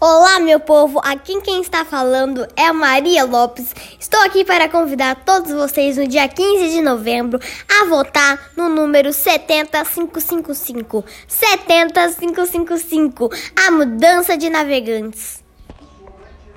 Olá, meu povo! Aqui quem está falando é a Maria Lopes. Estou aqui para convidar todos vocês no dia 15 de novembro a votar no número 70555. 70555, a mudança de navegantes.